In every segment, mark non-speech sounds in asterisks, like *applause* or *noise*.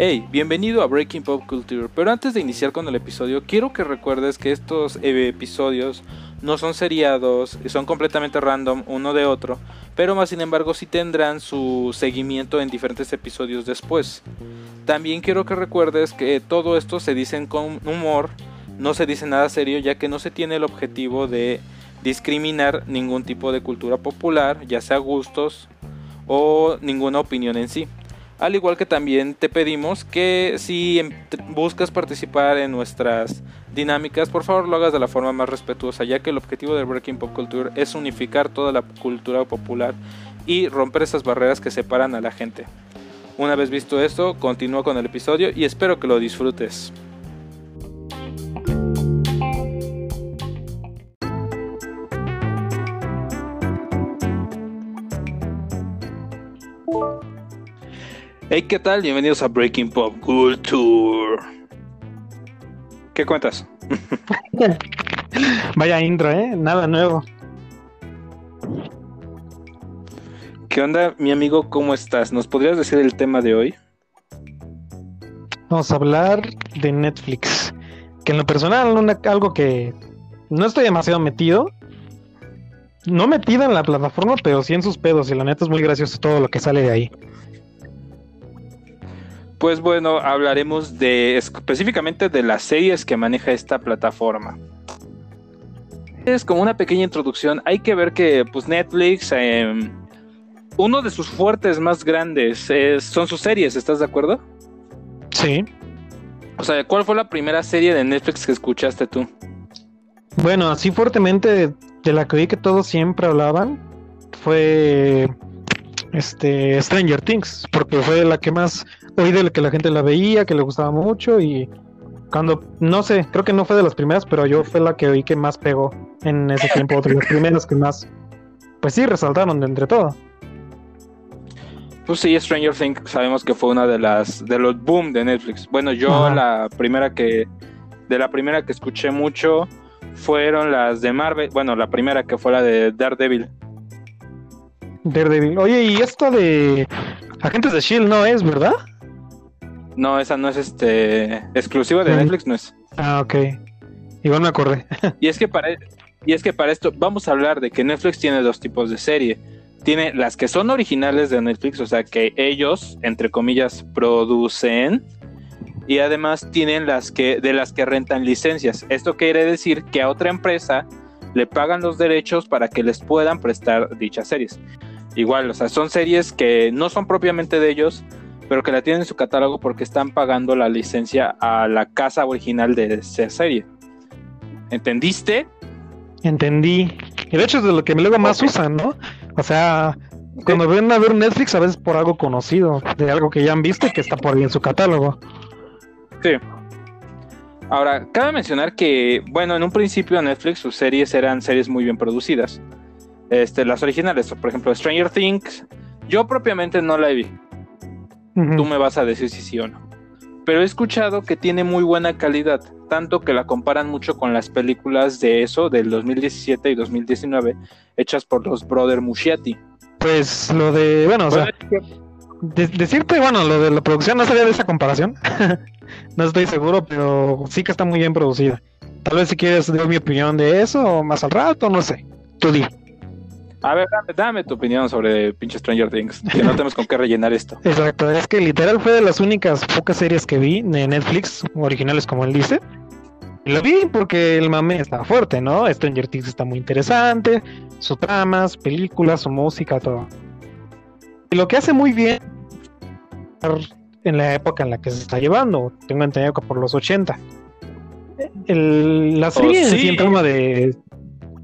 Hey, bienvenido a Breaking Pop Culture. Pero antes de iniciar con el episodio, quiero que recuerdes que estos eh, episodios no son seriados, son completamente random uno de otro, pero más sin embargo sí tendrán su seguimiento en diferentes episodios después. También quiero que recuerdes que todo esto se dice con humor, no se dice nada serio, ya que no se tiene el objetivo de discriminar ningún tipo de cultura popular, ya sea gustos o ninguna opinión en sí. Al igual que también te pedimos que si em, buscas participar en nuestras dinámicas, por favor lo hagas de la forma más respetuosa, ya que el objetivo del Breaking Pop Culture es unificar toda la cultura popular y romper esas barreras que separan a la gente. Una vez visto esto, continúo con el episodio y espero que lo disfrutes. Hey, ¿qué tal? Bienvenidos a Breaking Pop Culture. ¿Qué cuentas? *laughs* Vaya intro, ¿eh? Nada nuevo. ¿Qué onda, mi amigo? ¿Cómo estás? ¿Nos podrías decir el tema de hoy? Vamos a hablar de Netflix. Que en lo personal, algo que no estoy demasiado metido. No metida en la plataforma, pero sí en sus pedos. Y la neta es muy gracioso todo lo que sale de ahí. Pues bueno, hablaremos de específicamente de las series que maneja esta plataforma. Es como una pequeña introducción. Hay que ver que pues Netflix, em, uno de sus fuertes más grandes son sus series. ¿Estás de acuerdo? Sí. O sea, ¿cuál fue la primera serie de Netflix que escuchaste tú? Bueno, así fuertemente de la que vi que todos siempre hablaban fue este Stranger Things, porque fue la que más oí de que la gente la veía, que le gustaba mucho y cuando, no sé, creo que no fue de las primeras, pero yo fue la que oí que más pegó en ese tiempo, de las primeras que más, pues sí, resaltaron de entre todo. Pues sí, Stranger Things sabemos que fue una de las, de los boom de Netflix. Bueno, yo la primera que, de la primera que escuché mucho fueron las de Marvel, bueno, la primera que fue la de Daredevil. Daredevil. Oye, y esto de Agentes de Shield no es, ¿verdad? No, esa no es este exclusiva de Netflix, no es. Ah, ok. Igual me acordé. y es que para y es que para esto vamos a hablar de que Netflix tiene dos tipos de serie. Tiene las que son originales de Netflix, o sea que ellos, entre comillas, producen. Y además tienen las que, de las que rentan licencias. Esto quiere decir que a otra empresa le pagan los derechos para que les puedan prestar dichas series. Igual, o sea, son series que no son propiamente de ellos, pero que la tienen en su catálogo porque están pagando la licencia a la casa original de esa serie. ¿Entendiste? Entendí. Y de hecho es de lo que luego más usan, ¿no? O sea, cuando ven a ver Netflix a veces por algo conocido, de algo que ya han visto y que está por ahí en su catálogo. Sí. Ahora, cabe mencionar que, bueno, en un principio Netflix sus series eran series muy bien producidas. Este, las originales, por ejemplo, Stranger Things, yo propiamente no la vi. Tú me vas a decir si sí o no. Pero he escuchado que tiene muy buena calidad, tanto que la comparan mucho con las películas de eso, del 2017 y 2019, hechas por los Brother Muschiati. Pues lo de, bueno, o sea, decirte, bueno, lo de la producción no sabía de esa comparación. *laughs* no estoy seguro, pero sí que está muy bien producida. Tal vez si quieres dar mi opinión de eso más al rato, no sé. Tú di. A ver, dame, tu opinión sobre pinche Stranger Things, que no tenemos con qué rellenar esto. *laughs* Exacto, es que literal fue de las únicas pocas series que vi de Netflix, originales como él dice. Lo vi porque el mame está fuerte, ¿no? Stranger Things está muy interesante, sus tramas, películas, su música, todo. Y lo que hace muy bien en la época en la que se está llevando, tengo entendido que por los 80. la serie oh, sí. en de...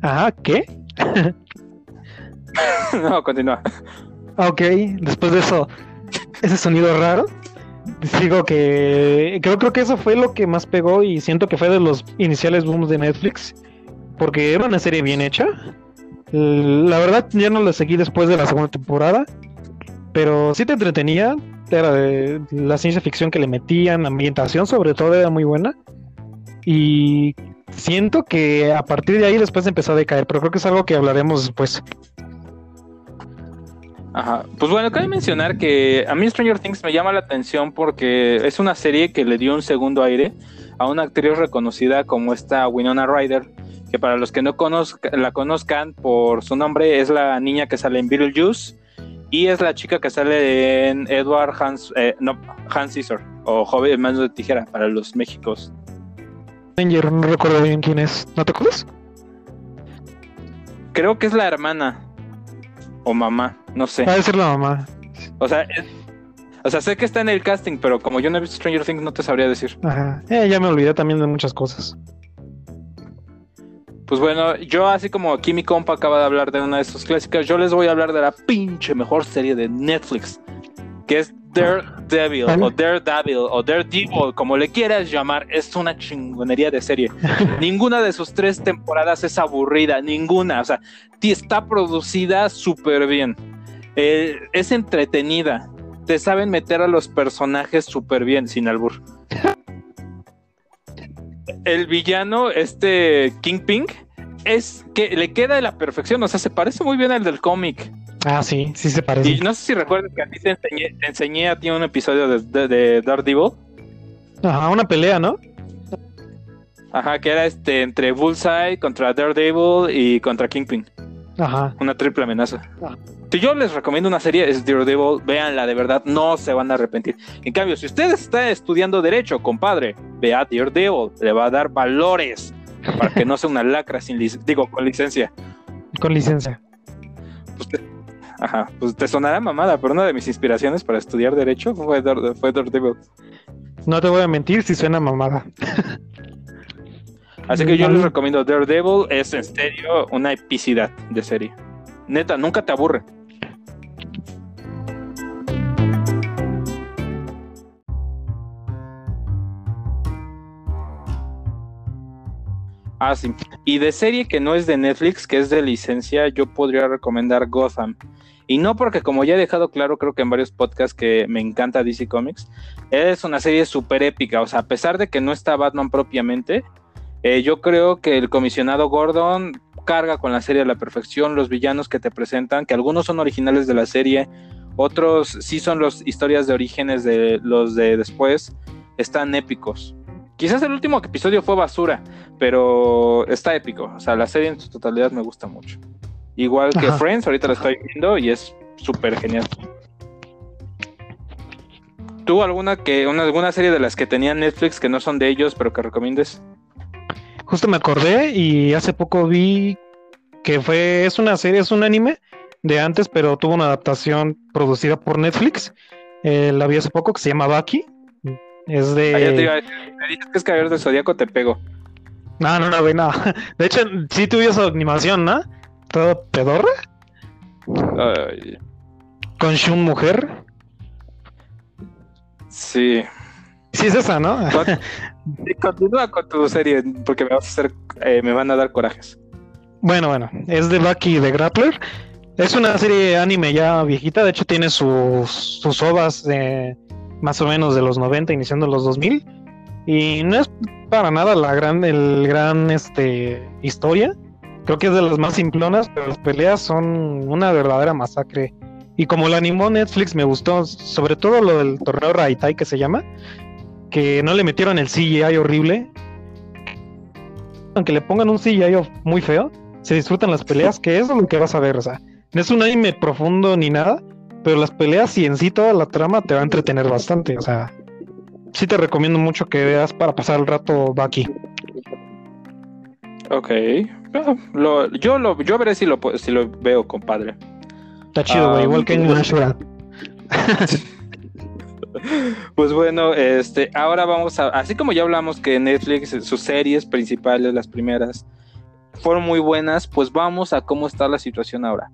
Ajá, ¿qué? *laughs* *laughs* no, continúa. Ok, después de eso, ese sonido raro. Digo que creo, creo que eso fue lo que más pegó y siento que fue de los iniciales booms de Netflix. Porque era una serie bien hecha. La verdad ya no la seguí después de la segunda temporada. Pero sí te entretenía. Era de la ciencia ficción que le metían, la ambientación sobre todo era muy buena. Y siento que a partir de ahí después empezó a decaer, pero creo que es algo que hablaremos después. Ajá. Pues bueno, cabe mencionar que a mí Stranger Things me llama la atención porque es una serie que le dio un segundo aire a una actriz reconocida como esta Winona Ryder, que para los que no la conozcan por su nombre es la niña que sale en Beetlejuice y es la chica que sale en Edward Hans, eh, no, Hans Caesar o Joven Manos de Tijera para los Méxicos. no recuerdo bien quién es, ¿no te acuerdas? Creo que es la hermana o mamá, no sé. Va a ser la mamá. O sea, o sea, sé que está en el casting, pero como yo no he visto Stranger Things, no te sabría decir. Ajá. Eh, ya me olvidé también de muchas cosas. Pues bueno, yo así como aquí mi compa acaba de hablar de una de sus clásicas, yo les voy a hablar de la pinche mejor serie de Netflix, que es Daredevil o Daredevil o Daredevil, como le quieras llamar, es una chingonería de serie. *laughs* ninguna de sus tres temporadas es aburrida, ninguna, o sea, está producida súper bien. Eh, es entretenida, te saben meter a los personajes súper bien, sin albur *laughs* el villano, este Kingpin, es que le queda de la perfección, o sea, se parece muy bien al del cómic. Ah, sí, sí se parece. Y no sé si recuerdas que a ti te enseñé, a ti un episodio de, de, Daredevil. Ajá, una pelea, ¿no? Ajá, que era este entre Bullseye contra Daredevil y contra Kingpin. Ajá. Una triple amenaza. Ah. Si yo les recomiendo una serie, es Daredevil, véanla, de verdad, no se van a arrepentir. En cambio, si usted está estudiando Derecho, compadre, vea Daredevil, le va a dar valores para que no sea una lacra sin digo, con licencia. Con licencia. Pues te, ajá, pues te sonará mamada, pero una de mis inspiraciones para estudiar Derecho fue, fue Daredevil. No te voy a mentir si suena mamada. *laughs* Así que yo les recomiendo Daredevil, es en serio una epicidad de serie. Neta, nunca te aburre. Ah, sí. Y de serie que no es de Netflix, que es de licencia, yo podría recomendar Gotham. Y no porque, como ya he dejado claro, creo que en varios podcasts que me encanta DC Comics, es una serie súper épica. O sea, a pesar de que no está Batman propiamente, eh, yo creo que el comisionado Gordon carga con la serie a la perfección, los villanos que te presentan, que algunos son originales de la serie, otros sí son las historias de orígenes de los de después, están épicos. Quizás el último episodio fue basura, pero está épico. O sea, la serie en su totalidad me gusta mucho. Igual que Friends, ahorita la estoy viendo y es súper genial. ¿Tú alguna que una, alguna serie de las que tenía Netflix que no son de ellos, pero que recomiendes? Justo me acordé y hace poco vi que fue, es una serie, es un anime de antes, pero tuvo una adaptación producida por Netflix. Eh, la vi hace poco que se llama Baki. Es de. Ah, te iba a decir, me dices que es Caballero de Zodíaco, te pego. No, no, no, güey, no. *laughs* De hecho, sí tuve esa animación, ¿no? Todo pedorra. Ay. Con Shun Mujer. Sí. Sí, es esa, ¿no? *laughs* Continúa con tu serie, porque me, vas a hacer, eh, me van a dar corajes. Bueno, bueno, es de Bucky de Grappler. Es una serie anime ya viejita, de hecho tiene sus, sus ovas de más o menos de los 90, iniciando los 2000. Y no es para nada la gran, el gran este, historia. Creo que es de las más simplonas, pero las peleas son una verdadera masacre. Y como lo animó Netflix, me gustó, sobre todo lo del torneo Raitai que se llama, que no le metieron el CGI horrible. Aunque le pongan un CGI muy feo, se disfrutan las peleas, que es lo que vas a ver. O sea, no es un anime profundo ni nada, pero las peleas y en sí toda la trama te va a entretener bastante. O sea, sí te recomiendo mucho que veas para pasar el rato aquí. Ok. Ah, yo, lo, yo veré si lo, si lo veo, compadre. Está chido, güey. igual que *laughs* en Nashville. *laughs* Pues bueno, este, ahora vamos a, así como ya hablamos que Netflix, sus series principales, las primeras, fueron muy buenas, pues vamos a cómo está la situación ahora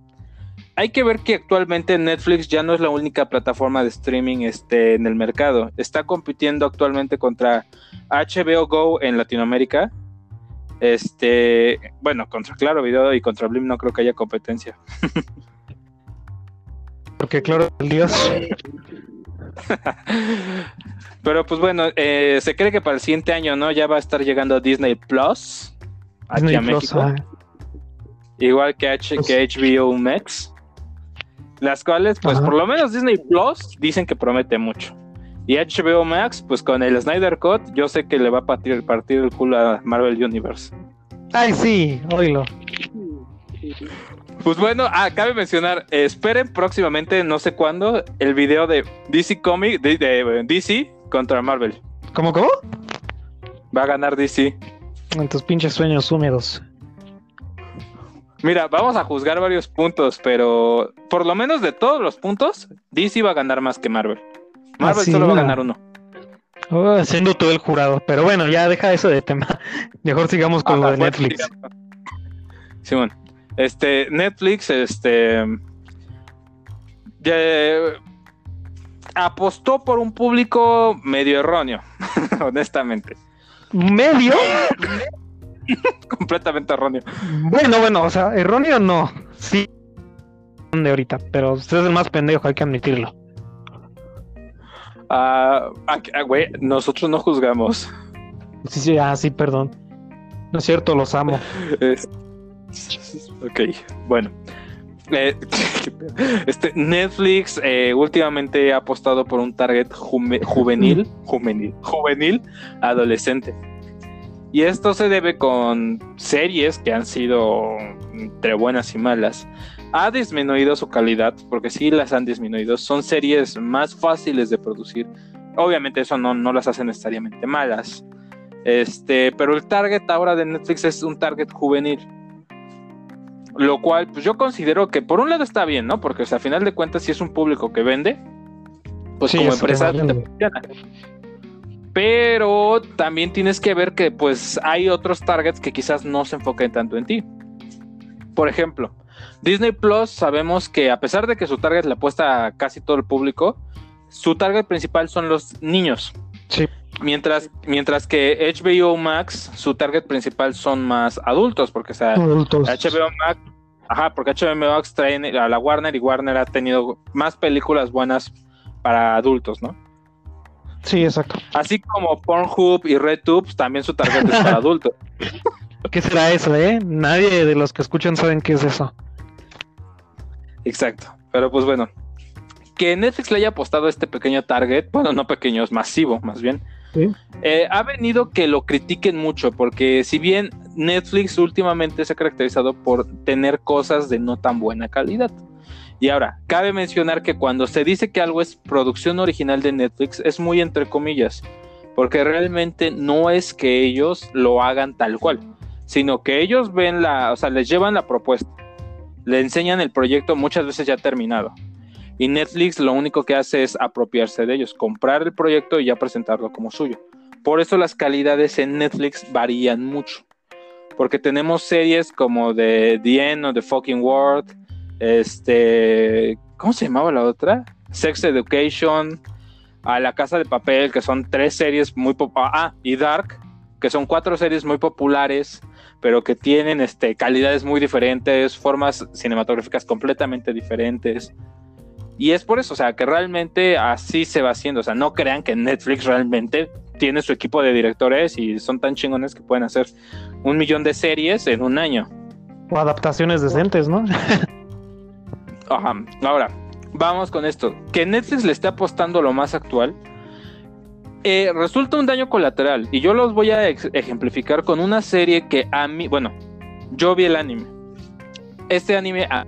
hay que ver que actualmente Netflix ya no es la única plataforma de streaming este, en el mercado. Está compitiendo actualmente contra HBO Go en Latinoamérica. Este, bueno, contra Claro Video y contra Blim no creo que haya competencia. Porque claro, el Dios. *laughs* *laughs* Pero pues bueno, eh, se cree que para el siguiente año, ¿no? Ya va a estar llegando Disney Plus aquí a México. Igual que, H que HBO Max. Las cuales, pues Ajá. por lo menos Disney Plus dicen que promete mucho. Y HBO Max, pues con el Snyder Cut, yo sé que le va a partir, partir el culo a Marvel Universe. Ay, sí, oílo. Pues bueno, ah, cabe mencionar, eh, esperen próximamente, no sé cuándo, el video de DC Comic, de, de DC contra Marvel. ¿Cómo, cómo? Va a ganar DC. En tus pinches sueños húmedos. Mira, vamos a juzgar varios puntos, pero por lo menos de todos los puntos, DC va a ganar más que Marvel. Marvel Ah, solo va a ganar uno. Oh, siendo todo el jurado. Pero bueno, ya deja eso de tema. *laughs* Mejor sigamos con Ajá, lo de Netflix. Simón, este, Netflix, este, ya- apostó por un público medio erróneo, *laughs* honestamente, ¿Medio? *laughs* completamente erróneo. Bueno, bueno, o sea, erróneo no. Sí. De ahorita, pero usted es el más pendejo, hay que admitirlo. Ah, ah, ah, güey, nosotros no juzgamos. Sí, sí, ah, sí, perdón. No es cierto, los amo. *laughs* Es- ok, bueno. Eh, *laughs* este Netflix eh, últimamente ha apostado por un target jume- juvenil, juvenil, juvenil, adolescente. Y esto se debe con series que han sido entre buenas y malas. Ha disminuido su calidad, porque sí las han disminuido. Son series más fáciles de producir. Obviamente eso no, no las hace necesariamente malas. Este, pero el target ahora de Netflix es un target juvenil. Lo cual, pues yo considero que por un lado está bien, ¿no? Porque o sea, a final de cuentas, si es un público que vende, pues Sí, como empresa vale. te funciona. Pero también tienes que ver que pues hay otros targets que quizás no se enfoquen tanto en ti. Por ejemplo, Disney Plus sabemos que a pesar de que su target le apuesta a casi todo el público, su target principal son los niños. Sí. Mientras, mientras que HBO Max, su target principal son más adultos, porque o sea, Adultos. HBO Max, ajá, porque HBO Max trae a la Warner y Warner ha tenido más películas buenas para adultos, ¿no? Sí, exacto. Así como Pornhub y RedTube, pues, también su target es para *laughs* adultos. ¿Qué será eso, eh? Nadie de los que escuchan saben qué es eso. Exacto. Pero pues bueno, que Netflix le haya apostado a este pequeño target, bueno, no pequeño, es masivo, más bien. Eh, ha venido que lo critiquen mucho, porque si bien Netflix últimamente se ha caracterizado por tener cosas de no tan buena calidad. Y ahora, cabe mencionar que cuando se dice que algo es producción original de Netflix, es muy entre comillas, porque realmente no es que ellos lo hagan tal cual, sino que ellos ven la, o sea, les llevan la propuesta, le enseñan el proyecto muchas veces ya terminado. Y Netflix lo único que hace es apropiarse de ellos, comprar el proyecto y ya presentarlo como suyo. Por eso las calidades en Netflix varían mucho. Porque tenemos series como de The End of the Fucking World, este, ¿cómo se llamaba la otra? Sex Education, a La Casa de Papel, que son tres series muy populares, ah, y Dark, que son cuatro series muy populares, pero que tienen este, calidades muy diferentes, formas cinematográficas completamente diferentes. Y es por eso, o sea, que realmente así se va haciendo. O sea, no crean que Netflix realmente tiene su equipo de directores y son tan chingones que pueden hacer un millón de series en un año. O adaptaciones decentes, ¿no? *laughs* Ajá. Ahora, vamos con esto. Que Netflix le esté apostando lo más actual. eh, resulta un daño colateral. Y yo los voy a ejemplificar con una serie que a mí, bueno, yo vi el anime. Este anime a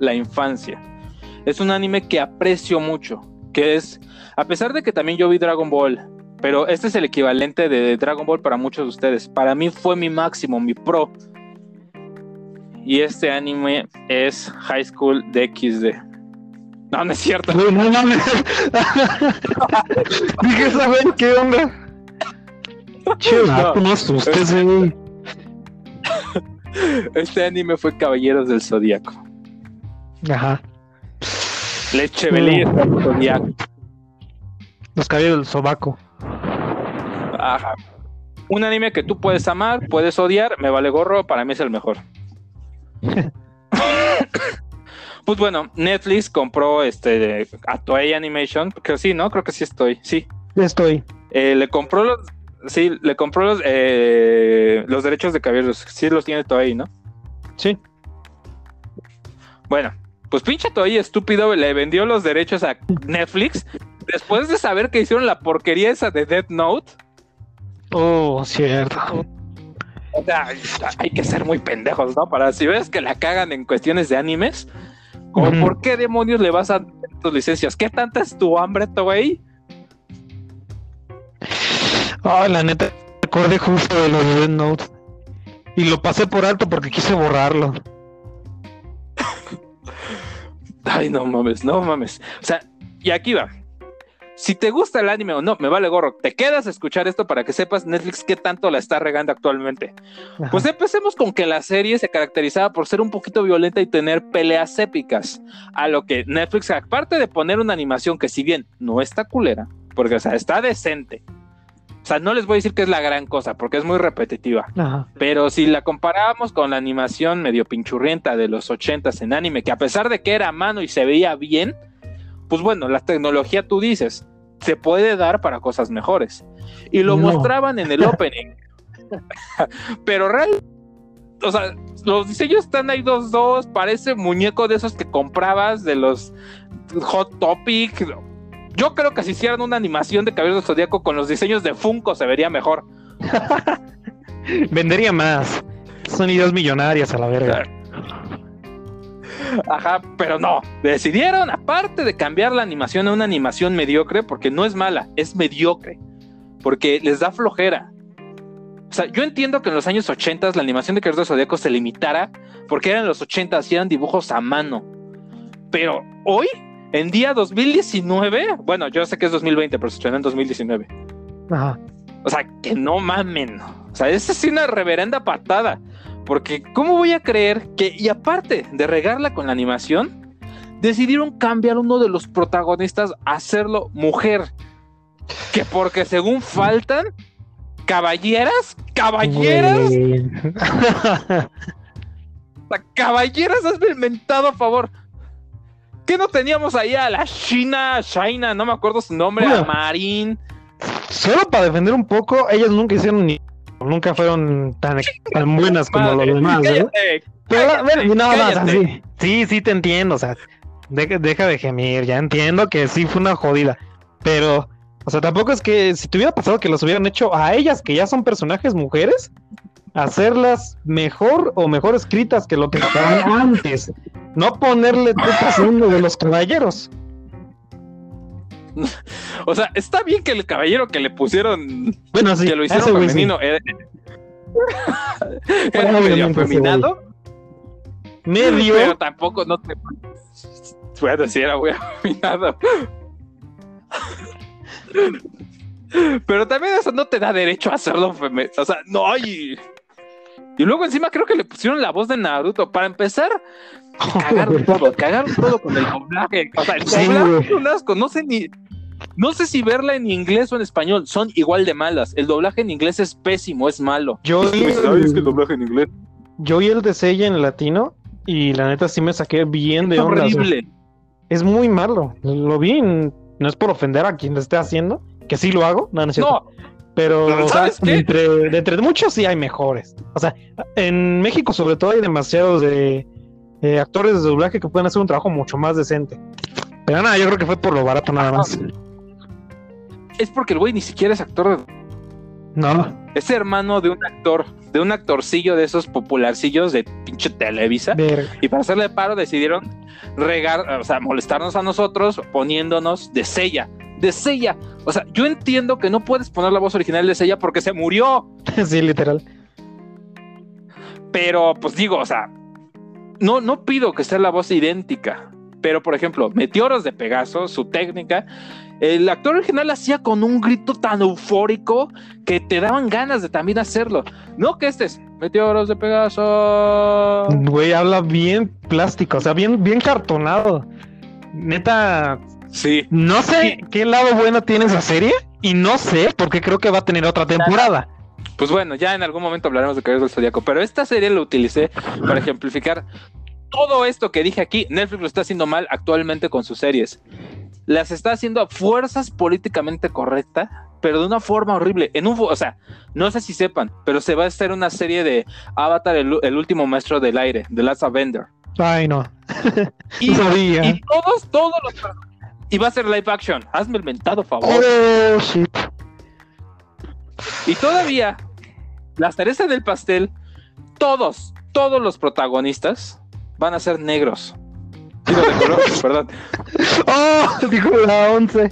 la infancia. Es un anime que aprecio mucho. Que es, a pesar de que también yo vi Dragon Ball, pero este es el equivalente de Dragon Ball para muchos de ustedes. Para mí fue mi máximo, mi pro. Y este anime es High School DxD. No, no es cierto. Uy, no mames. *laughs* Dije, ¿saben qué onda? Che, no asustes, güey. Este anime fue Caballeros del Zodíaco. Ajá. Leche Zodíaco. Los caballeros del sobaco. Ajá. Un anime que tú puedes amar, puedes odiar, me vale gorro, para mí es el mejor. *laughs* pues bueno, Netflix compró este a Toei Animation, creo sí, ¿no? Creo que sí estoy, sí. Estoy. Eh, le compró los, sí, le compró los, eh, los derechos de caballeros, sí los tiene Toei, ¿no? Sí. Bueno, pues pinche Toei estúpido le vendió los derechos a Netflix después de saber que hicieron la porquería esa de Death Note. Oh, cierto. O sea, hay que ser muy pendejos, ¿no? Para si ves que la cagan en cuestiones de animes, como Ujú. ¿por qué demonios le vas a dar tus licencias? ¿Qué tanta es tu hambre, Toei? Ay, la neta, recordé justo de lo de Death Note. Y lo pasé por alto porque quise borrarlo. Ay, no mames, no mames. O sea, y aquí va. Si te gusta el anime o no, me vale gorro. Te quedas a escuchar esto para que sepas Netflix qué tanto la está regando actualmente. Ajá. Pues empecemos con que la serie se caracterizaba por ser un poquito violenta y tener peleas épicas. A lo que Netflix, aparte de poner una animación que si bien no está culera, porque o sea, está decente. O sea, no les voy a decir que es la gran cosa, porque es muy repetitiva. Ajá. Pero si la comparábamos con la animación medio pinchurrienta de los 80s en anime, que a pesar de que era a mano y se veía bien, pues bueno, la tecnología tú dices, se puede dar para cosas mejores. Y lo No. mostraban en el *laughs* opening. Pero realmente, o sea, los diseños están ahí dos dos, parece muñeco de esos que comprabas de los Hot Topic. Yo creo que si hicieran una animación de Caballero del Zodíaco con los diseños de Funko se vería mejor. *laughs* Vendería más. Son ideas millonarias a la verga. Ajá, pero no. Decidieron, aparte de cambiar la animación a una animación mediocre, porque no es mala, es mediocre. Porque les da flojera. O sea, yo entiendo que en los años 80 la animación de del Zodíaco se limitara porque eran los 80 y eran dibujos a mano. Pero hoy, en día 2019, bueno, yo sé que es 2020, pero se estrenó en 2019. Ajá. O sea, que no mamen. O sea, esa es una reverenda patada. Porque, ¿cómo voy a creer que, y aparte de regarla con la animación, decidieron cambiar uno de los protagonistas a hacerlo mujer? Que porque según faltan caballeras, caballeras, *laughs* caballeras, hazme el mentado a favor. ¿Qué no teníamos ahí a la China, China, no me acuerdo su nombre, a Bueno. Marín? Solo para defender un poco, ellas nunca hicieron ni. Nunca fueron tan, tan buenas como Madre, los demás, cállate, Pero, cállate, bueno, no, no, o sea, sí, sí, sí te entiendo, o sea, deja de gemir, ya entiendo que sí fue una jodida, pero, o sea, tampoco es que si te hubiera pasado que los hubieran hecho a ellas, que ya son personajes mujeres, hacerlas mejor o mejor escritas que lo que estaban antes, no ponerle tetas a uno de los caballeros. *laughs* O sea, está bien que el caballero que le pusieron, Bueno, sí, que lo hicieron femenino, era, era medio Obviamente ese afeminado, medio, pero tampoco no te. Bueno, sí, era muy *laughs* afeminado. Pero también eso no te da derecho a hacerlo femenino. O sea, no hay. Y luego encima creo que le pusieron la voz de Naruto. Para empezar, cagaron *laughs* todo, cagaron todo con el doblaje. O sea, el doblaje es un asco. No sé ni. No sé si verla en inglés o en español. Son igual de malas. El doblaje en inglés es pésimo, es malo. yo vi Ay, es que el el, doblaje en inglés yo vi el de Seiya en latino y la neta sí me saqué bien de onda. horrible. Es muy malo. Lo vi, en- no es por ofender a quien lo esté haciendo, que sí lo hago, no, no es cierto. No, Pero entre, de entre muchos sí hay mejores. O sea, en México sobre todo hay demasiados de, eh, actores de doblaje que pueden hacer un trabajo mucho más decente. Pero nada, yo creo que fue por lo barato nada más. es porque el güey ni siquiera es actor de No, Es hermano de un actor, de un actorcillo de esos popularcillos de pinche Televisa. verga. Y para hacerle paro decidieron regar, o sea, molestarnos a nosotros poniéndonos de Sella. De Sella. O sea, yo entiendo que no puedes poner la voz original de Sella porque se murió. *laughs* sí, literal. Pero, pues digo, o sea, no, no pido que sea la voz idéntica. Pero, por ejemplo, Meteoros de Pegaso, su técnica, el actor original hacía con un grito tan eufórico que te daban ganas de también hacerlo. No que este es Meteoros de Pegaso. Güey, habla bien plástico, o sea, bien, bien cartonado. Neta, Sí, no sé qué lado bueno tiene esa serie y no sé por qué creo que va a tener otra temporada. pues bueno, ya en algún momento hablaremos de Caballeros del Zodíaco, pero esta serie la utilicé para ejemplificar todo esto que dije aquí. Netflix lo está haciendo mal actualmente con sus series. Las está haciendo a fuerzas políticamente correctas, pero de una forma horrible. En un, o sea, no sé si sepan, pero se va a hacer una serie de Avatar, el, el último maestro del aire, The Last Avenger. Ay, no. *laughs* Y, No sabía. y todos, todos los. Y va a ser live action. Hazme el mentado favor. Oh, shit. Y todavía, la cereza del pastel, todos, todos los protagonistas van a ser negros. Digo, de color, *laughs* perdón. Oh, dijo la 11.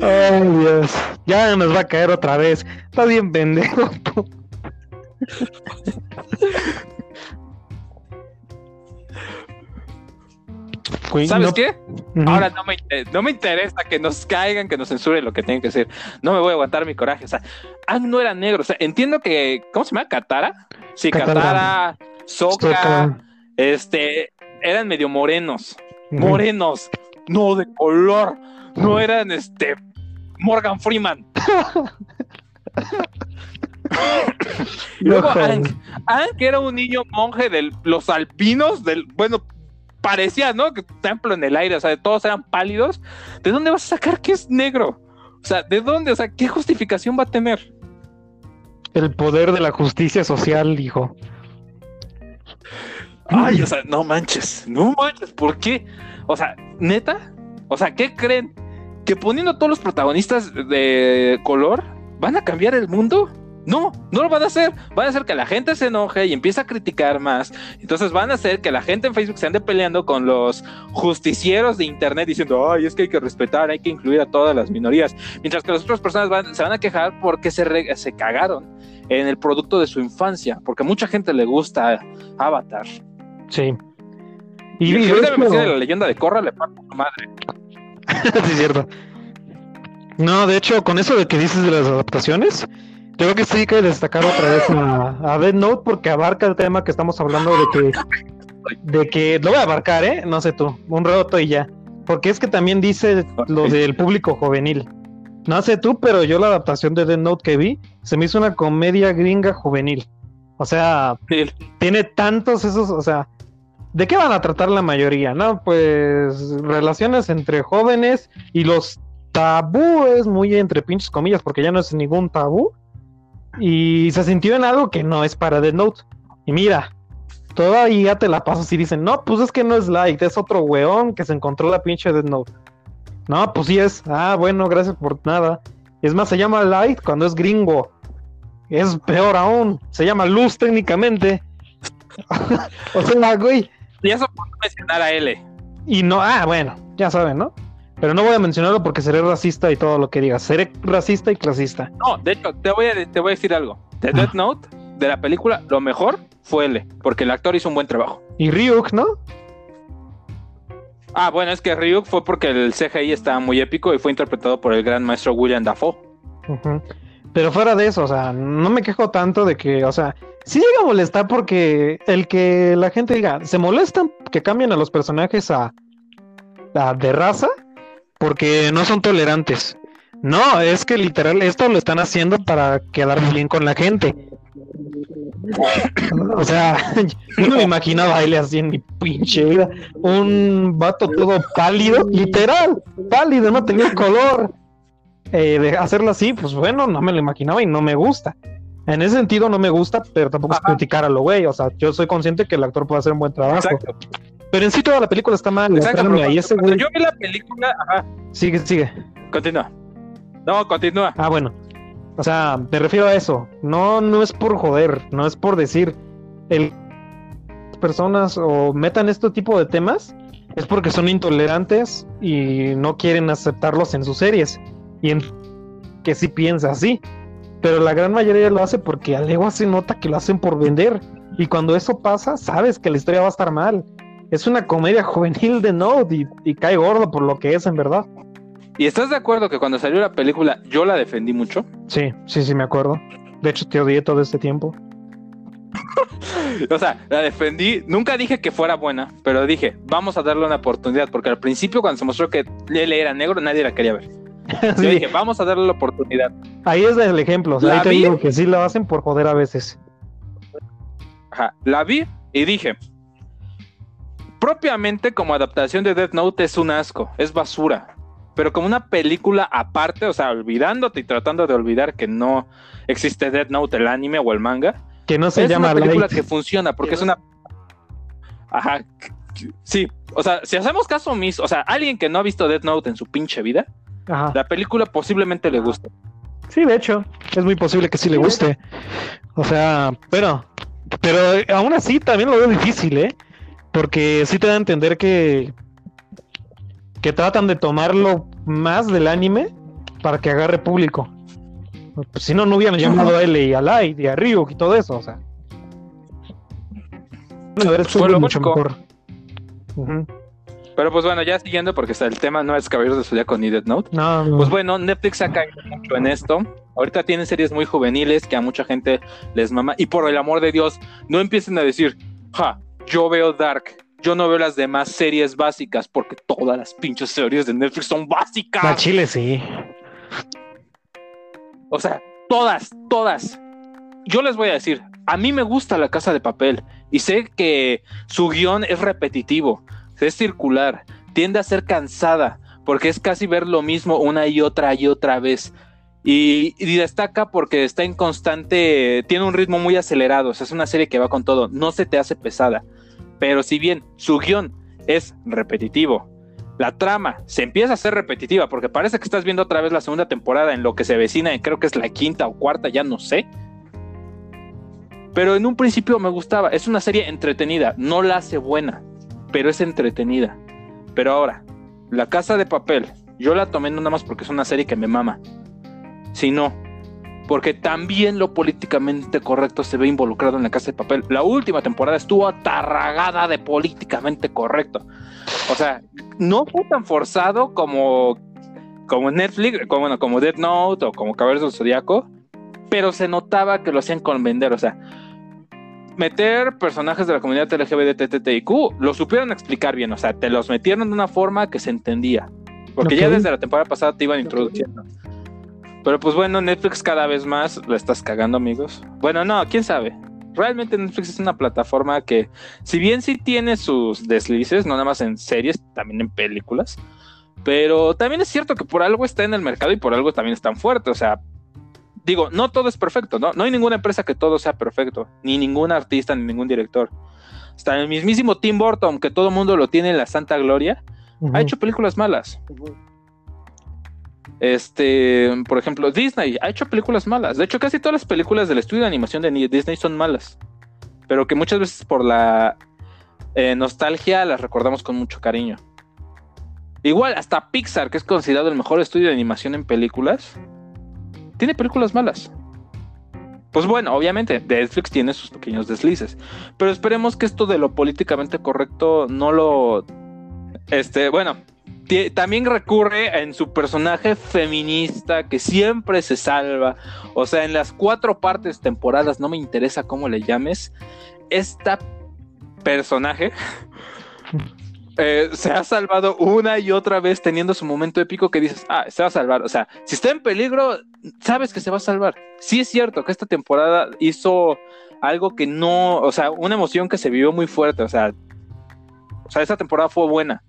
Ay, Dios. Ya nos va a caer otra vez. Está bien pendejo. ¿Sabes no- qué? Ahora no me, inter- no me interesa que nos caigan, que nos censuren lo que tienen que decir. No me voy a aguantar mi coraje. O sea, Ang no era negro. O sea, entiendo que. ¿Cómo se llama? ¿Katara? Sí, Katara. Toca. este. Eran medio morenos. Morenos. No de color. No eran este. Morgan Freeman. *laughs* Y luego Ang, Ang, que era un niño monje de los alpinos, del, bueno, parecía, ¿no? Que templo en el aire, o sea, todos eran pálidos. ¿De dónde vas a sacar que es negro? O sea, ¿de dónde? O sea, ¿qué justificación va a tener? El poder de la justicia social, dijo. Ay, o sea, no manches, no manches, ¿por qué? O sea, neta, o sea, ¿qué creen? ¿Que poniendo todos los protagonistas de color van a cambiar el mundo? No, no lo van a hacer. Van a hacer que la gente se enoje y empiece a criticar más. Entonces van a hacer que la gente en Facebook se ande peleando con los justicieros de Internet diciendo, ay, es que hay que respetar, hay que incluir a todas las minorías. Mientras que las otras personas van- se van a quejar porque se, re- se cagaron en el producto de su infancia, porque a mucha gente le gusta Avatar. Sí. Y, ahorita me la leyenda de Korra, le parto madre. *laughs* sí, es cierto. No, de hecho, con eso de que dices de las adaptaciones, yo creo que sí hay que destacar otra vez a, a Death Note porque abarca el tema que estamos hablando de que, de que lo voy a abarcar, ¿eh? No sé tú, un rato y ya. Porque es que también dice lo del público juvenil. No sé tú, pero yo la adaptación de Death Note que vi se me hizo una comedia gringa juvenil. O sea, tiene tantos esos, o sea, ¿de qué van a tratar la mayoría? No, pues relaciones entre jóvenes y los tabúes, muy entre pinches comillas, porque ya no es ningún tabú. Y se sintió en algo que no es para Death Note. Y mira, todavía te la pasas y dicen, no, pues es que no es Light, es otro weón que se encontró la pinche Death Note. No, pues sí es. Ah, bueno, gracias por nada. Es más, se llama Light cuando es gringo. Es peor aún. Se llama Luz técnicamente. *laughs* o sea, güey. Y eso por no mencionar a L. Y no, ah, bueno, ya saben, ¿no? Pero no voy a mencionarlo porque seré racista y todo lo que digas. Seré racista y clasista. No, de hecho, te voy a, te voy a decir algo. De Death Note, de la película, lo mejor fue L, porque el actor hizo un buen trabajo. Y Ryuk, ¿no? Ah, bueno, es que Ryuk fue porque el CGI estaba muy épico y fue interpretado por el gran maestro William Dafoe. Pero fuera de eso, o sea, no me quejo tanto de que, o sea, sí llega a molestar porque el que la gente diga, se molestan que cambien a los personajes a, a de raza porque no son tolerantes. No, es que literal esto lo están haciendo para quedar bien con la gente. *coughs* O sea, *laughs* yo no me imaginaba a él así en mi pinche vida. Un vato todo pálido, literal, pálido, no tenía color. Eh, de hacerlo así, pues bueno, no me lo imaginaba y no me gusta. En ese sentido no me gusta, pero tampoco es criticar a lo güey. O sea, yo soy consciente que el actor puede hacer un buen trabajo. Exacto. Pero en sí toda la película está mal. Exacto, pero ahí ese güey. yo vi la película, ajá, Sigue, sigue. continúa. No, continúa. Ah, bueno. O sea, me refiero a eso. No, no es por joder, no es por decir el personas o metan este tipo de temas es porque son intolerantes y no quieren aceptarlos en sus series. Y en que sí piensa así. Pero la gran mayoría lo hace porque a legua se nota que lo hacen por vender. Y cuando eso pasa, sabes que la historia va a estar mal. Es una comedia juvenil de Note y, y cae gordo por lo que es en verdad. ¿Y estás de acuerdo que cuando salió la película yo la defendí mucho? Sí, sí, sí, me acuerdo. De hecho, te odié todo este tiempo. *laughs* O sea, la defendí, nunca dije que fuera buena, pero dije, vamos a darle una oportunidad, porque al principio cuando se mostró que él era negro, nadie la quería ver. *laughs* Yo dije, vamos a darle la oportunidad. ahí es el ejemplo. o sea, ¿La ahí te vi? digo que sí lo hacen por joder a veces. Ajá, la vi y dije, propiamente como adaptación de Death Note es un asco, es basura. Pero como una película aparte, o sea, olvidándote y tratando de olvidar que no existe Death Note, el anime o el manga, Que no se es llama una película Light. que funciona porque es una. Ajá. Sí, o sea, si hacemos caso omiso, o sea, alguien que no ha visto Death Note en su pinche vida, Ajá. la película posiblemente le guste. Sí, de hecho, es muy posible que sí le guste. O sea, pero, pero eh, aún así también lo veo difícil, ¿eh? Porque sí te da a entender que, que tratan de tomarlo más del anime para que agarre público. Pues si no, no hubieran llamado a él y a Light y a Ryuk y todo eso, o sea. A ver, esto Fue es lo mucho único. mejor. Pero pues bueno, ya siguiendo, porque está el tema no es Caballeros de Zodiaco ni Death Note. No, no. Pues bueno, Netflix ha caído mucho en esto. Ahorita tienen series muy juveniles que a mucha gente les mama. Y por el amor de Dios, no empiecen a decir, ja, yo veo Dark. Yo no veo las demás series básicas porque todas las pinches series de Netflix son A básicas. Chile sí. O sea, todas, todas. Yo les voy a decir, a mí me gusta La Casa de Papel y sé que su guion es repetitivo, es circular, tiende a ser cansada porque es casi ver lo mismo una y otra y otra vez. Y, y destaca porque está en constante, tiene un ritmo muy acelerado, o sea, es una serie que va con todo, no se te hace pesada. Pero si bien su guion es repetitivo, la trama se empieza a hacer repetitiva porque parece que estás viendo otra vez la segunda temporada en lo que se vecina, creo que es la quinta o cuarta, ya no sé. Pero en un principio me gustaba, es una serie entretenida, no la hace buena, pero es entretenida. Pero ahora, La Casa de Papel, yo la tomé no nada más porque es una serie que me mama, sino porque también lo políticamente correcto se ve involucrado en La Casa de Papel. La última temporada estuvo atarragada de políticamente correcto. O sea, no fue tan forzado como, como Netflix, como, bueno, como Death Note o como Caballeros del Zodiaco, pero se notaba que lo hacían con vender. O sea, meter personajes de la comunidad LGBTTIQ lo supieron explicar bien. O sea, te los metieron de una forma que se entendía. Porque ya Ok. desde la temporada pasada te iban introduciendo. Pero pues bueno, Netflix cada vez más lo estás cagando, amigos. Bueno, no, quién sabe. Realmente Netflix es una plataforma que, si bien sí tiene sus deslices, no nada más en series, también en películas, pero también es cierto que por algo está en el mercado y por algo también es tan fuerte. O sea, digo, no todo es perfecto, ¿no? No hay ninguna empresa que todo sea perfecto, ni ningún artista, ni ningún director. Hasta el mismísimo Tim Burton, que todo el mundo lo tiene en la santa gloria, ha hecho películas malas. Este, por ejemplo, Disney ha hecho películas malas. De hecho, casi todas las películas del estudio de animación de Disney son malas. Pero que muchas veces por la eh, nostalgia las recordamos con mucho cariño. Igual, hasta Pixar, que es considerado el mejor estudio de animación en películas, tiene películas malas. Pues bueno, obviamente, Netflix tiene sus pequeños deslices. Pero esperemos que esto de lo políticamente correcto no lo. Este, bueno, también recurre en su personaje feminista que siempre se salva. O sea, en las cuatro partes temporadas, no me interesa cómo le llames, esta personaje *laughs* eh, se ha salvado una y otra vez teniendo su momento épico que dices, ah, se va a salvar. O sea, si está en peligro, sabes que se va a salvar. Sí es cierto que esta temporada hizo algo que no, o sea, una emoción que se vivió muy fuerte. O sea, o sea, esa temporada fue buena.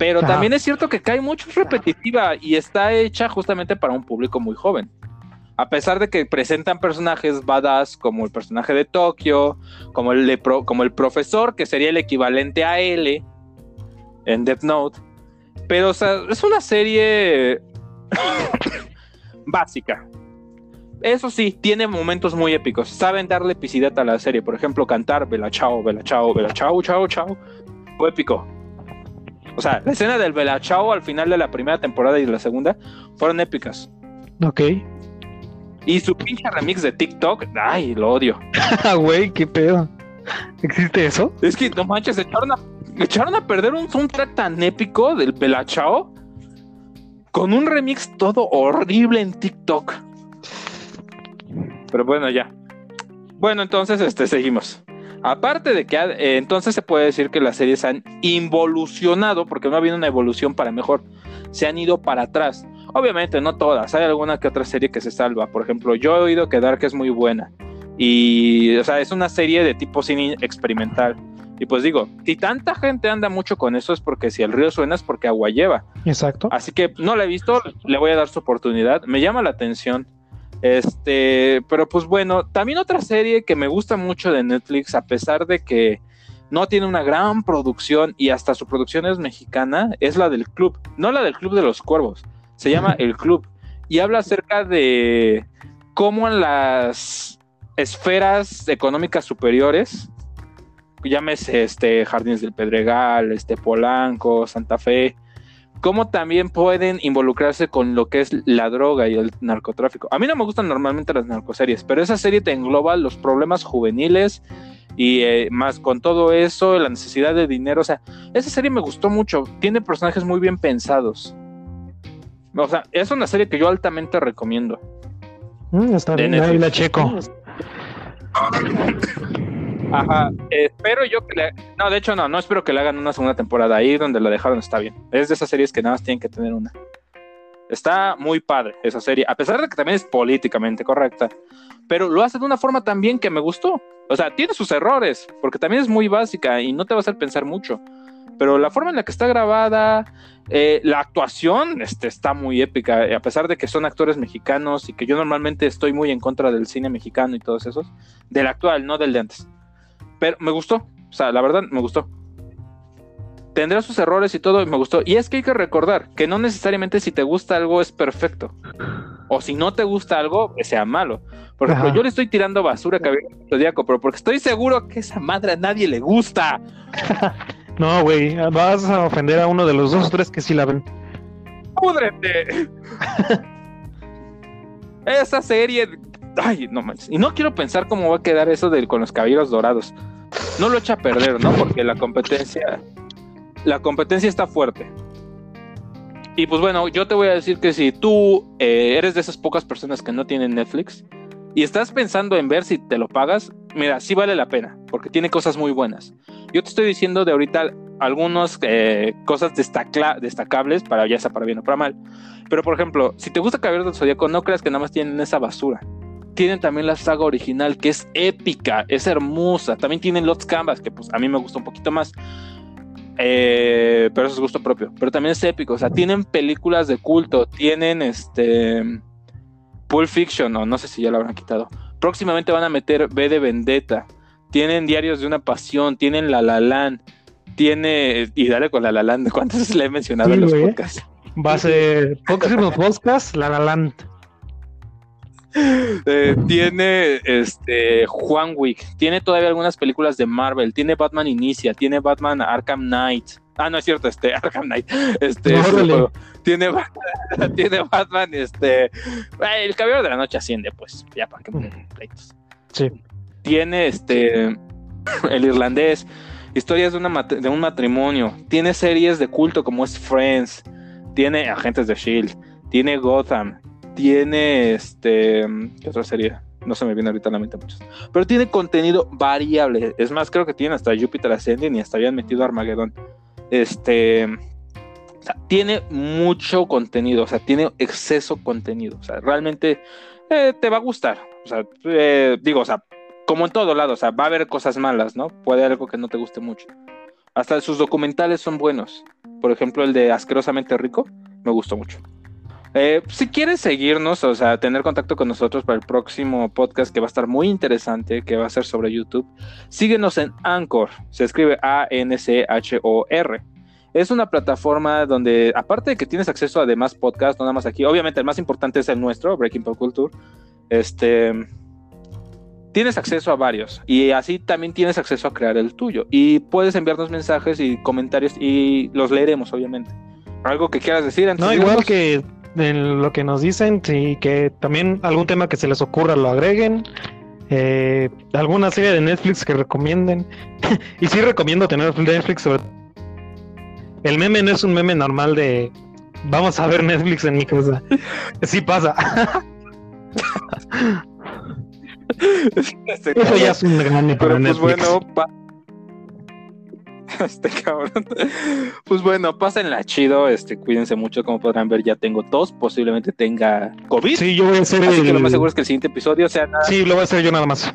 Pero también es cierto que cae mucho repetitiva y está hecha justamente para un público muy joven. A pesar de que presentan personajes badass como el personaje de Tokio, como el, de pro- como el profesor, que sería el equivalente a L en Death Note. Pero, o sea, es una serie *coughs* básica. Eso sí, tiene momentos muy épicos. Saben darle epicidad a la serie. Por ejemplo, cantar Bella Chao, Bella Chao, Bella Chao, Chao, Chao. Fue épico. O sea, la escena del Bella Chao al final de la primera temporada y de la segunda fueron épicas. Ok. Y su pinche remix de TikTok, ay, lo odio. *laughs* Güey, qué pedo. ¿Existe eso? Es que no manches, echaron a, echaron a perder un soundtrack tan épico del Bella Chao con un remix todo horrible en TikTok. Pero bueno, ya. Bueno, entonces este, seguimos. Aparte de que ha- eh, entonces se puede decir que las series han involucionado, porque no ha habido una evolución para mejor, se han ido para atrás. Obviamente no todas, hay alguna que otra serie que se salva. Por ejemplo, yo he oído que Dark es muy buena. Y, o sea, es una serie de tipo cine experimental. Y pues digo, si tanta gente anda mucho con eso es porque si el río suena es porque agua lleva. Exacto. Así que no la he visto, le voy a dar su oportunidad. Me llama la atención. Este, pero pues bueno, también otra serie que me gusta mucho de Netflix, a pesar de que no tiene una gran producción y hasta su producción es mexicana, es la del club, no la del club de los cuervos, se llama *laughs* El Club y habla acerca de cómo en las esferas económicas superiores, llámese este Jardines del Pedregal, este Polanco, Santa Fe, cómo también pueden involucrarse con lo que es la droga y el narcotráfico. A mí no me gustan normalmente las narcoseries, pero esa serie te engloba los problemas juveniles y eh, más con todo eso, la necesidad de dinero. O sea, esa serie me gustó mucho. Tiene personajes muy bien pensados. O sea, es una serie que yo altamente recomiendo. Mm, está bien, ahí la checo. *laughs* Ajá, espero yo que le... No, de hecho no, no espero que le hagan una segunda temporada. Ahí donde la dejaron está bien. Es de esas series que nada más tienen que tener una. Está muy padre esa serie, a pesar de que también es políticamente correcta. Pero lo hace de una forma también que me gustó. O sea, tiene sus errores, porque también es muy básica y no te va a hacer pensar mucho. Pero la forma en la que está grabada, eh, la actuación este, está muy épica, a pesar de que son actores mexicanos y que yo normalmente estoy muy en contra del cine mexicano y todos esos, del actual, no del de antes. Pero me gustó, o sea, la verdad me gustó. Tendrá sus errores y todo, y me gustó. Y es que hay que recordar que no necesariamente si te gusta algo es perfecto. O si no te gusta algo, que sea malo. Por ejemplo, yo le estoy tirando basura a Caballero Zodíaco, pero porque estoy seguro que esa madre a nadie le gusta. *laughs* no, güey, vas a ofender a uno de los dos o tres que sí la ven. ¡Púdrete! *laughs* esa serie. Ay, no manches. Y no quiero pensar cómo va a quedar eso de, con los caballeros dorados no lo echa a perder, ¿no? Porque la competencia, la competencia está fuerte. Y pues bueno, yo te voy a decir que si tú eh, eres de esas pocas personas que no tienen Netflix y estás pensando en ver si te lo pagas, mira, sí vale la pena, porque tiene cosas muy buenas. Yo te estoy diciendo de ahorita algunas eh, cosas destacables, para ya sea para bien o para mal. Pero por ejemplo, si te gusta Caballero del Zodíaco, no creas que nada más tienen esa basura tienen también la saga original, que es épica, es hermosa. También tienen Lost Canvas, que pues a mí me gusta un poquito más. Eh, pero eso es gusto propio. Pero también es épico. O sea, tienen películas de culto, tienen este. Pulp Fiction, o no sé si ya lo habrán quitado. Próximamente van a meter B de Vendetta. Tienen Diarios de una Pasión, tienen La La Land, tiene. Y dale con La La Land, *laughs* ¿cuántas veces le he mencionado en los podcasts? Va a ser próximo podcast, La La Land. Eh, tiene este Juan Wick, tiene todavía algunas películas de Marvel, tiene Batman Inicia, tiene Batman Arkham Knight. Ah, no es cierto, este *laughs* Arkham Knight. Este, tiene, *laughs* tiene Batman, este el caballero de la noche asciende, pues, ya para que me pleitos. Sí. Tiene este *clears throat* el irlandés, historias de, una, de un matrimonio, tiene series de culto como es Friends, tiene Agentes de Shield, tiene Gotham, tiene este. ¿Qué otra serie? No se me viene ahorita a la mente muchas. Pero tiene contenido variable. Es más, creo que tiene hasta Jupiter Ascending y hasta habían metido Armageddon. Este. O sea, tiene mucho contenido, o sea, tiene exceso contenido. O sea, realmente eh, te va a gustar. O sea, eh, digo, o sea, como en todo lado, o sea, va a haber cosas malas, ¿no? Puede haber algo que no te guste mucho. Hasta sus documentales son buenos. Por ejemplo, el de Asquerosamente Rico, me gustó mucho. Eh, si quieres seguirnos, o sea, tener contacto con nosotros para el próximo podcast que va a estar muy interesante, que va a ser sobre YouTube, síguenos en Anchor, se escribe A-N-C-H-O-R. Es una plataforma donde, aparte de que tienes acceso a demás podcasts, no nada más aquí, obviamente el más importante es el nuestro, Breaking Pop Culture, este, tienes acceso a varios y así también tienes acceso a crear el tuyo y puedes enviarnos mensajes y comentarios y los leeremos, obviamente. ¿Algo que quieras decir antes? No, igual que en lo que nos dicen y que también algún tema que se les ocurra lo agreguen. Eh, alguna serie de Netflix que recomienden. *laughs* y sí recomiendo tener Netflix sobre... El meme no es un meme normal de vamos a ver Netflix en mi casa. *laughs* Sí pasa. *laughs* Eso ya es un gran para pues Netflix. *laughs* este cabrón. Pues bueno, pásenla chido, este, cuídense mucho, como podrán ver, ya tengo tos, posiblemente tenga COVID. Sí, yo voy a hacer Así que lo más seguro es que el siguiente episodio sea nada. Sí, lo voy a hacer yo nada más.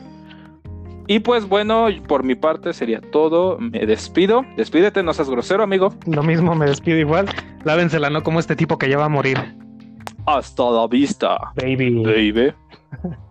Y pues bueno, por mi parte sería todo. Me despido. Despídete, no seas grosero, amigo. Lo mismo, me despido igual. Lávensela, no como este tipo que ya va a morir. Hasta la vista. Baby. Baby. *laughs*